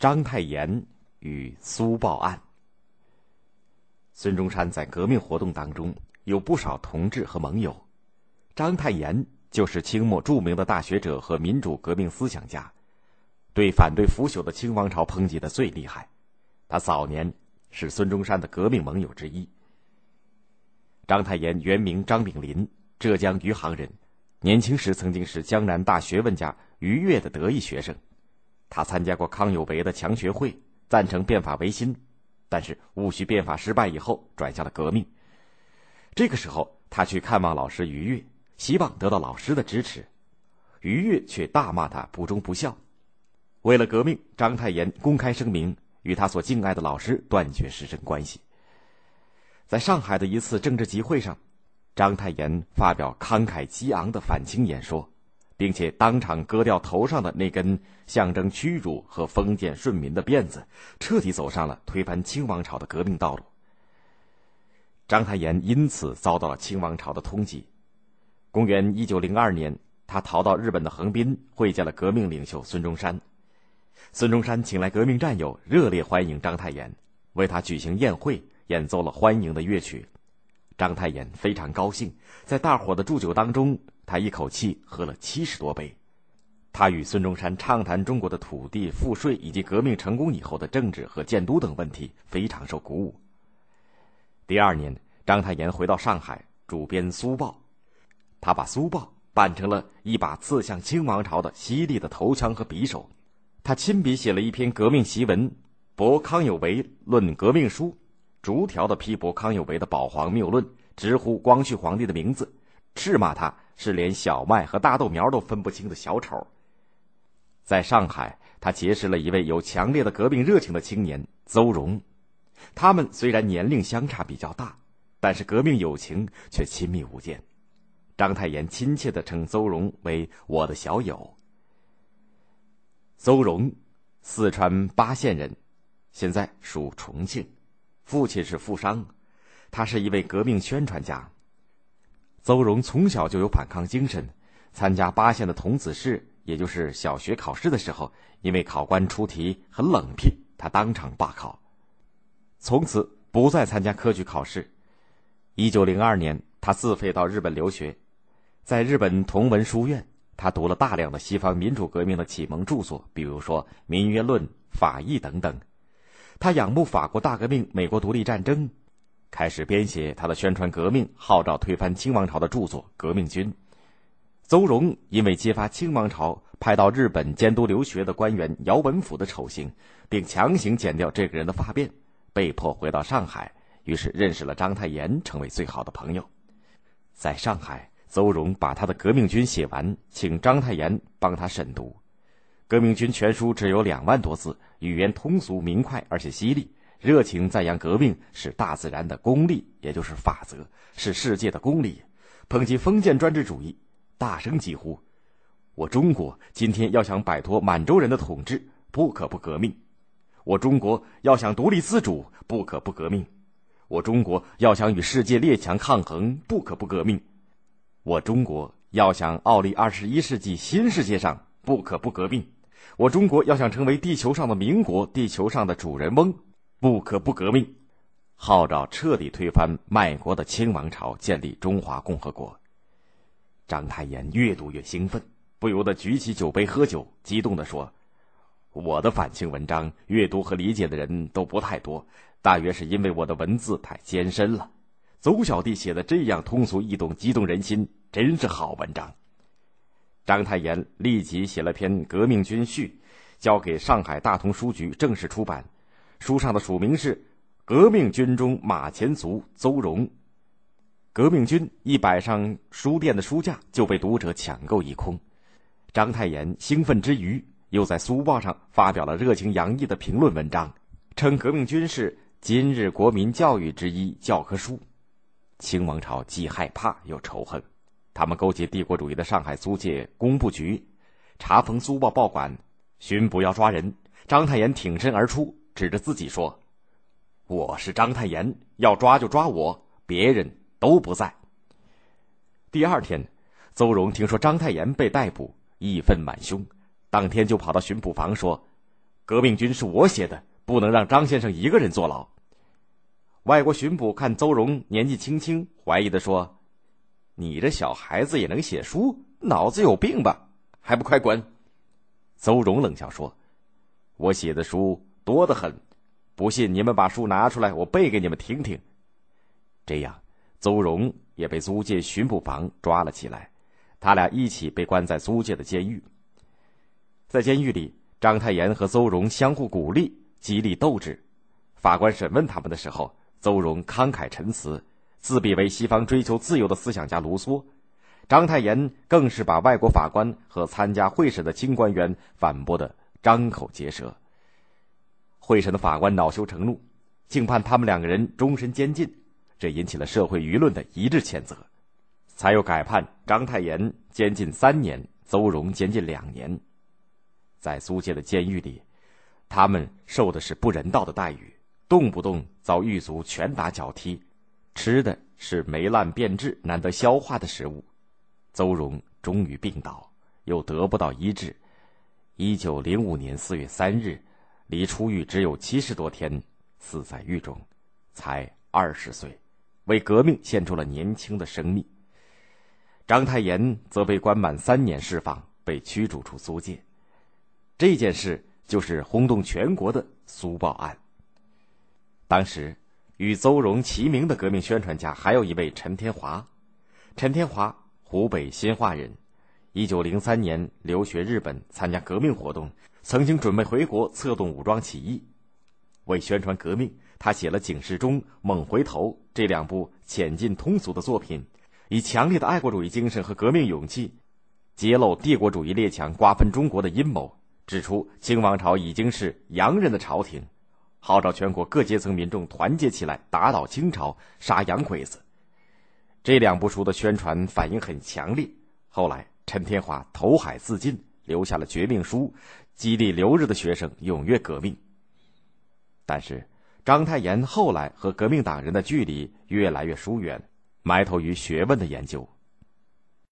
章太炎与苏报案。孙中山在革命活动当中有不少同志和盟友，章太炎就是清末著名的大学者和民主革命思想家，对反对腐朽的清王朝抨击的最厉害。他早年是孙中山的革命盟友之一。章太炎原名张炳麟，浙江余杭人，年轻时曾经是江南大学问家于越的得意学生。他参加过康有为的强学会，赞成变法维新，但是戊戌变法失败以后，转向了革命。这个时候，他去看望老师于越，希望得到老师的支持，于越却大骂他不忠不孝。为了革命，章太炎公开声明与他所敬爱的老师断绝师生关系。在上海的一次政治集会上，章太炎发表慷慨激昂的反清演说，并且当场割掉头上的那根象征屈辱和封建顺民的辫子，彻底走上了推翻清王朝的革命道路。章太炎因此遭到了清王朝的通缉。公元一九零二年，他逃到日本的横滨，会见了革命领袖孙中山。孙中山请来革命战友，热烈欢迎章太炎，为他举行宴会。演奏了欢迎的乐曲，章太炎非常高兴。在大伙的祝酒当中，他一口气喝了七十多杯。他与孙中山畅谈中国的土地、赋税以及革命成功以后的政治和建都等问题，非常受鼓舞。第二年，章太炎回到上海，主编《苏报》，他把《苏报》办成了一把刺向清王朝的犀利的头枪和匕首。他亲笔写了一篇革命檄文，驳康有为论革命书。逐条的批驳康有为的保皇谬论，直呼光绪皇帝的名字，斥骂他是连小麦和大豆苗都分不清的小丑。在上海，他结识了一位有强烈的革命热情的青年邹容，他们虽然年龄相差比较大，但是革命友情却亲密无间。章太炎亲切的称邹容为我的小友。邹容，四川巴县人，现在属重庆。父亲是富商，他是一位革命宣传家。邹容从小就有反抗精神，参加八县的童子试，也就是小学考试的时候，因为考官出题很冷僻，他当场罢考，从此不再参加科举考试。一九零二年，他自费到日本留学，在日本同文书院，他读了大量的西方民主革命的启蒙著作，比如说《民约论》《法义》等等。他仰慕法国大革命、美国独立战争，开始编写他的宣传革命、号召推翻清王朝的著作《革命军》。邹容因为揭发清王朝派到日本监督留学的官员姚文甫的丑行，并强行剪掉这个人的发辫，被迫回到上海，于是认识了章太炎，成为最好的朋友。在上海，邹容把他的《革命军》写完，请章太炎帮他审读。《革命军全书》只有两万多字，语言通俗明快，而且犀利，热情赞扬革命是大自然的公理，也就是法则，是世界的公理，抨击封建专制主义，大声疾呼：“我中国今天要想摆脱满洲人的统治，不可不革命；我中国要想独立自主，不可不革命；我中国要想与世界列强抗衡，不可不革命；我中国要想傲立二十一世纪新世界上，不可不革命。”我中国要想成为地球上的民国，地球上的主人翁，不可不革命，号召彻底推翻卖国的清王朝，建立中华共和国。章太炎越读越兴奋，不由得举起酒杯喝酒，激动地说：“我的反清文章阅读和理解的人都不太多，大约是因为我的文字太艰深了。邹小弟写的这样通俗易懂，激动人心，真是好文章。”章太炎立即写了篇《革命军序》，交给上海大同书局正式出版。书上的署名是《革命军中马前卒邹容》。《革命军》一摆上书店的书架，就被读者抢购一空。章太炎兴奋之余，又在《苏报》上发表了热情洋溢的评论文章，称《革命军》是今日国民教育之一教科书。清王朝既害怕又仇恨。他们勾结帝国主义的上海租界工部局，查封苏报报馆，巡捕要抓人。章太炎挺身而出，指着自己说：“我是章太炎，要抓就抓我，别人都不在。”第二天，邹荣听说章太炎被逮捕，义愤满胸，当天就跑到巡捕房说：“革命军是我写的，不能让张先生一个人坐牢。”外国巡捕看邹荣年纪轻轻，怀疑的说：“你这小孩子也能写书，脑子有病吧？还不快滚！”邹荣冷笑说：“我写的书多得很，不信你们把书拿出来，我背给你们听听。”这样，邹荣也被租界巡捕房抓了起来，他俩一起被关在租界的监狱。在监狱里，章太炎和邹荣相互鼓励、激励斗志。法官审问他们的时候，邹荣慷慨陈词，自比为西方追求自由的思想家卢梭。章太炎更是把外国法官和参加会审的清官员反驳的张口结舌。会审的法官恼羞成怒，竟判他们两个人终身监禁，这引起了社会舆论的一致谴责，才又改判章太炎监禁三年，邹荣监禁两年。在苏界的监狱里，他们受的是不人道的待遇，动不动遭狱卒拳打脚踢，吃的是霉烂变质、难得消化的食物。邹荣终于病倒，又得不到医治。一九零五年四月三日，离出狱只有七十多天，死在狱中，才二十岁，为革命献出了年轻的生命。章太炎则被关满三年释放，被驱逐出租界。这件事就是轰动全国的苏报案。当时，与邹荣齐名的革命宣传家还有一位陈天华，陈天华。湖北新化人，一九零三年留学日本参加革命活动，曾经准备回国策动武装起义。为宣传革命，他写了《警示钟》《猛回头》这两部浅近通俗的作品，以强烈的爱国主义精神和革命勇气，揭露帝国主义列强瓜分中国的阴谋，指出清王朝已经是洋人的朝廷，号召全国各阶层民众团结起来，打倒清朝，杀洋鬼子。这两部书的宣传反应很强烈。后来，陈天华投海自尽，留下了绝命书，激励留日的学生踊跃革命。但是，章太炎后来和革命党人的距离越来越疏远，埋头于学问的研究。